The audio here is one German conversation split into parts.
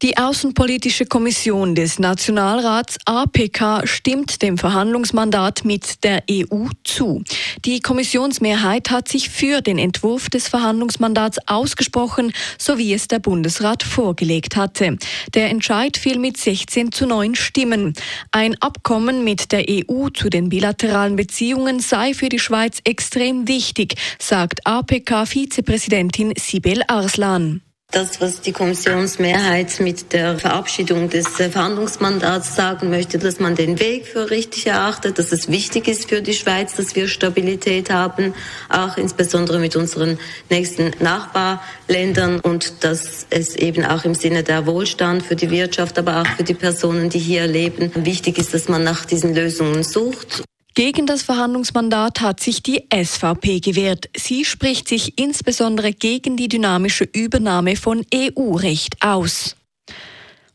Die Außenpolitische Kommission des Nationalrats APK stimmt dem Verhandlungsmandat mit der EU zu. Die Kommissionsmehrheit hat sich für den Entwurf des Verhandlungsmandats ausgesprochen, so wie es der Bundesrat vorgelegt hatte. Der Entscheid fiel mit 16 zu 9 Stimmen. Ein Abkommen mit der EU zu den bilateralen Beziehungen sei für die Schweiz extrem wichtig, sagt APK-Vizepräsidentin Sibel Arslan. Das, was die Kommissionsmehrheit mit der Verabschiedung des äh, Verhandlungsmandats sagen möchte, dass man den Weg für richtig erachtet, dass es wichtig ist für die Schweiz, dass wir Stabilität haben, auch insbesondere mit unseren nächsten Nachbarländern und dass es eben auch im Sinne der Wohlstand für die Wirtschaft, aber auch für die Personen, die hier leben, wichtig ist, dass man nach diesen Lösungen sucht. Gegen das Verhandlungsmandat hat sich die SVP gewehrt. Sie spricht sich insbesondere gegen die dynamische Übernahme von EU-Recht aus.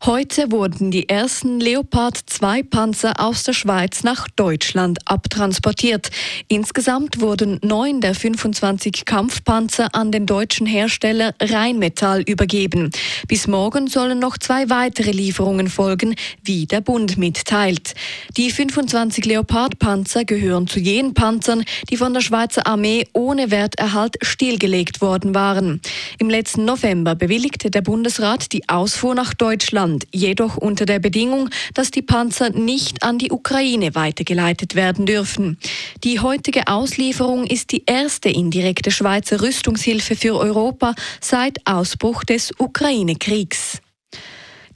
Heute wurden die ersten Leopard 2 Panzer aus der Schweiz nach Deutschland abtransportiert. Insgesamt wurden neun der 25 Kampfpanzer an den deutschen Hersteller Rheinmetall übergeben. Bis morgen sollen noch zwei weitere Lieferungen folgen, wie der Bund mitteilt. Die 25 Leopard Panzer gehören zu jenen Panzern, die von der Schweizer Armee ohne Werterhalt stillgelegt worden waren. Im letzten November bewilligte der Bundesrat die Ausfuhr nach Deutschland. Russland, jedoch unter der Bedingung, dass die Panzer nicht an die Ukraine weitergeleitet werden dürfen. Die heutige Auslieferung ist die erste indirekte Schweizer Rüstungshilfe für Europa seit Ausbruch des Ukraine-Kriegs.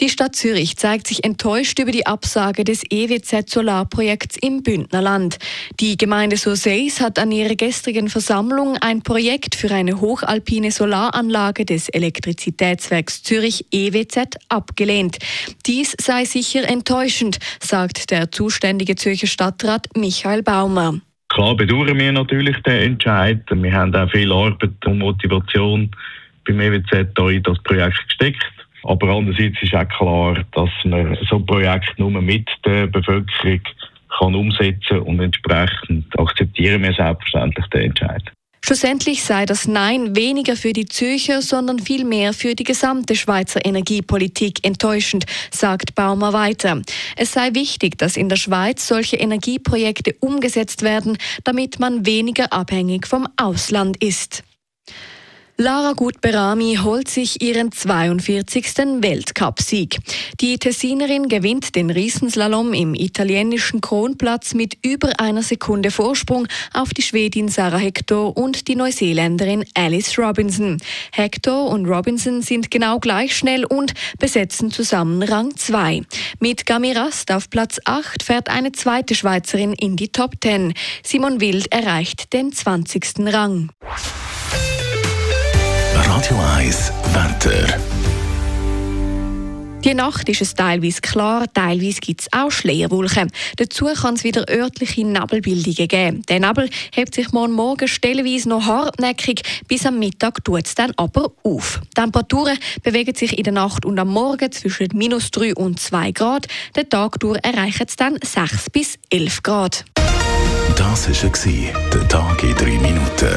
Die Stadt Zürich zeigt sich enttäuscht über die Absage des EWZ Solarprojekts im Bündnerland. Die Gemeinde Soseis hat an ihrer gestrigen Versammlung ein Projekt für eine hochalpine Solaranlage des Elektrizitätswerks Zürich EWZ abgelehnt. Dies sei sicher enttäuschend, sagt der zuständige Zürcher Stadtrat Michael Baumer. Klar bedauern wir natürlich den Entscheid. Wir haben auch viel Arbeit und Motivation beim EWZ in das Projekt gesteckt. Aber andererseits ist auch klar, dass man so ein Projekt nur mit der Bevölkerung kann umsetzen und entsprechend akzeptieren wir selbstverständlich den Entscheid. Schlussendlich sei das Nein weniger für die Zürcher, sondern vielmehr für die gesamte Schweizer Energiepolitik enttäuschend, sagt Baumer weiter. Es sei wichtig, dass in der Schweiz solche Energieprojekte umgesetzt werden, damit man weniger abhängig vom Ausland ist. Lara Gutberami holt sich ihren 42. Weltcupsieg. Die Tessinerin gewinnt den Riesenslalom im italienischen Kronplatz mit über einer Sekunde Vorsprung auf die Schwedin Sarah Hector und die Neuseeländerin Alice Robinson. Hector und Robinson sind genau gleich schnell und besetzen zusammen Rang 2. Mit Gamirast auf Platz 8 fährt eine zweite Schweizerin in die Top 10. Simon Wild erreicht den 20. Rang. Radio 1 Wetter. Die Nacht ist es teilweise klar, teilweise gibt es auch Schleierwolken. Dazu kann es wieder örtliche Nebelbildungen geben. Der Nebel hebt sich morgen Morgen stellenweise noch hartnäckig, bis am Mittag tut es dann aber auf. Die Temperaturen bewegen sich in der Nacht und am Morgen zwischen minus 3 und 2 Grad. Den Tag durch erreichen es dann 6 bis 11 Grad. Das war der Tag in 3 Minuten.